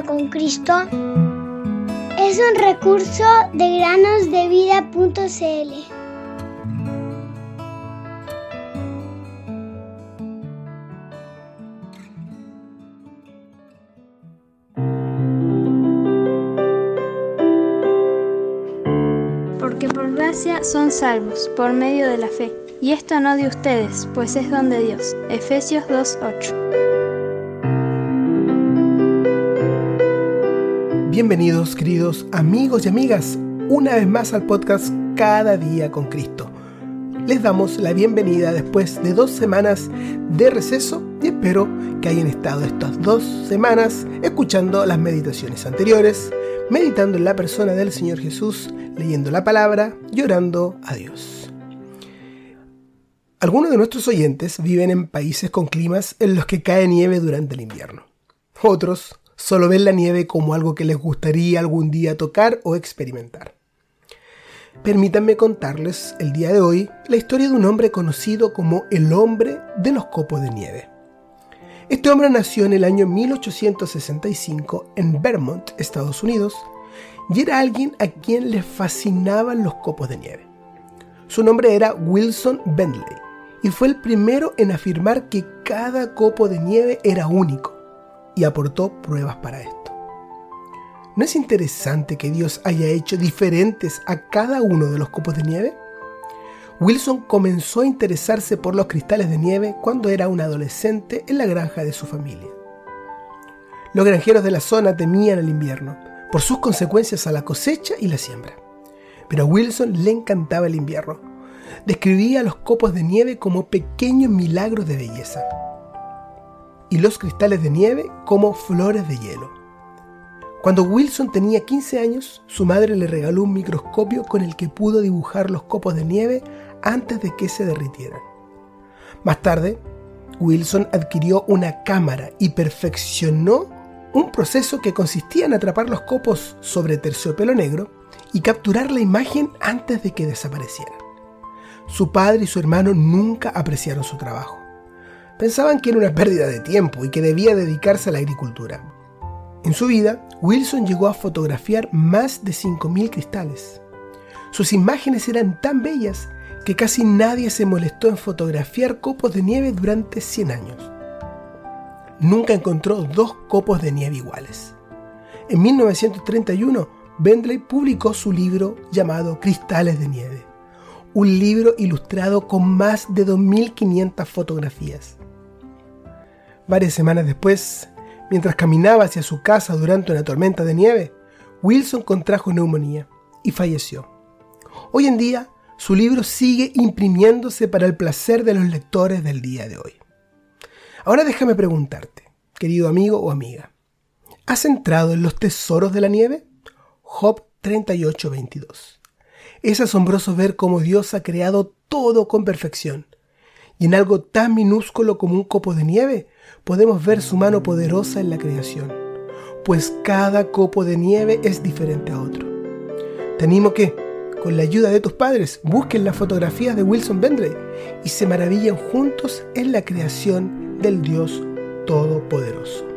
con Cristo es un recurso de granosdevida.cl. Porque por gracia son salvos, por medio de la fe. Y esto no de ustedes, pues es don de Dios. Efesios 2.8. Bienvenidos queridos amigos y amigas una vez más al podcast Cada día con Cristo. Les damos la bienvenida después de dos semanas de receso y espero que hayan estado estas dos semanas escuchando las meditaciones anteriores, meditando en la persona del Señor Jesús, leyendo la palabra y orando a Dios. Algunos de nuestros oyentes viven en países con climas en los que cae nieve durante el invierno. Otros solo ven la nieve como algo que les gustaría algún día tocar o experimentar. Permítanme contarles el día de hoy la historia de un hombre conocido como el hombre de los copos de nieve. Este hombre nació en el año 1865 en Vermont, Estados Unidos, y era alguien a quien le fascinaban los copos de nieve. Su nombre era Wilson Bentley y fue el primero en afirmar que cada copo de nieve era único y aportó pruebas para esto. ¿No es interesante que Dios haya hecho diferentes a cada uno de los copos de nieve? Wilson comenzó a interesarse por los cristales de nieve cuando era un adolescente en la granja de su familia. Los granjeros de la zona temían el invierno por sus consecuencias a la cosecha y la siembra. Pero a Wilson le encantaba el invierno. Describía los copos de nieve como pequeños milagros de belleza y los cristales de nieve como flores de hielo. Cuando Wilson tenía 15 años, su madre le regaló un microscopio con el que pudo dibujar los copos de nieve antes de que se derritieran. Más tarde, Wilson adquirió una cámara y perfeccionó un proceso que consistía en atrapar los copos sobre terciopelo negro y capturar la imagen antes de que desaparecieran. Su padre y su hermano nunca apreciaron su trabajo pensaban que era una pérdida de tiempo y que debía dedicarse a la agricultura. En su vida, Wilson llegó a fotografiar más de 5.000 cristales. Sus imágenes eran tan bellas que casi nadie se molestó en fotografiar copos de nieve durante 100 años. Nunca encontró dos copos de nieve iguales. En 1931, Bentley publicó su libro llamado Cristales de Nieve, un libro ilustrado con más de 2.500 fotografías. Varias semanas después, mientras caminaba hacia su casa durante una tormenta de nieve, Wilson contrajo neumonía y falleció. Hoy en día, su libro sigue imprimiéndose para el placer de los lectores del día de hoy. Ahora déjame preguntarte, querido amigo o amiga, ¿has entrado en los tesoros de la nieve? Job 38:22. Es asombroso ver cómo Dios ha creado todo con perfección y en algo tan minúsculo como un copo de nieve podemos ver su mano poderosa en la creación, pues cada copo de nieve es diferente a otro. Te animo que, con la ayuda de tus padres, busquen las fotografías de Wilson Bentley y se maravillen juntos en la creación del Dios Todopoderoso.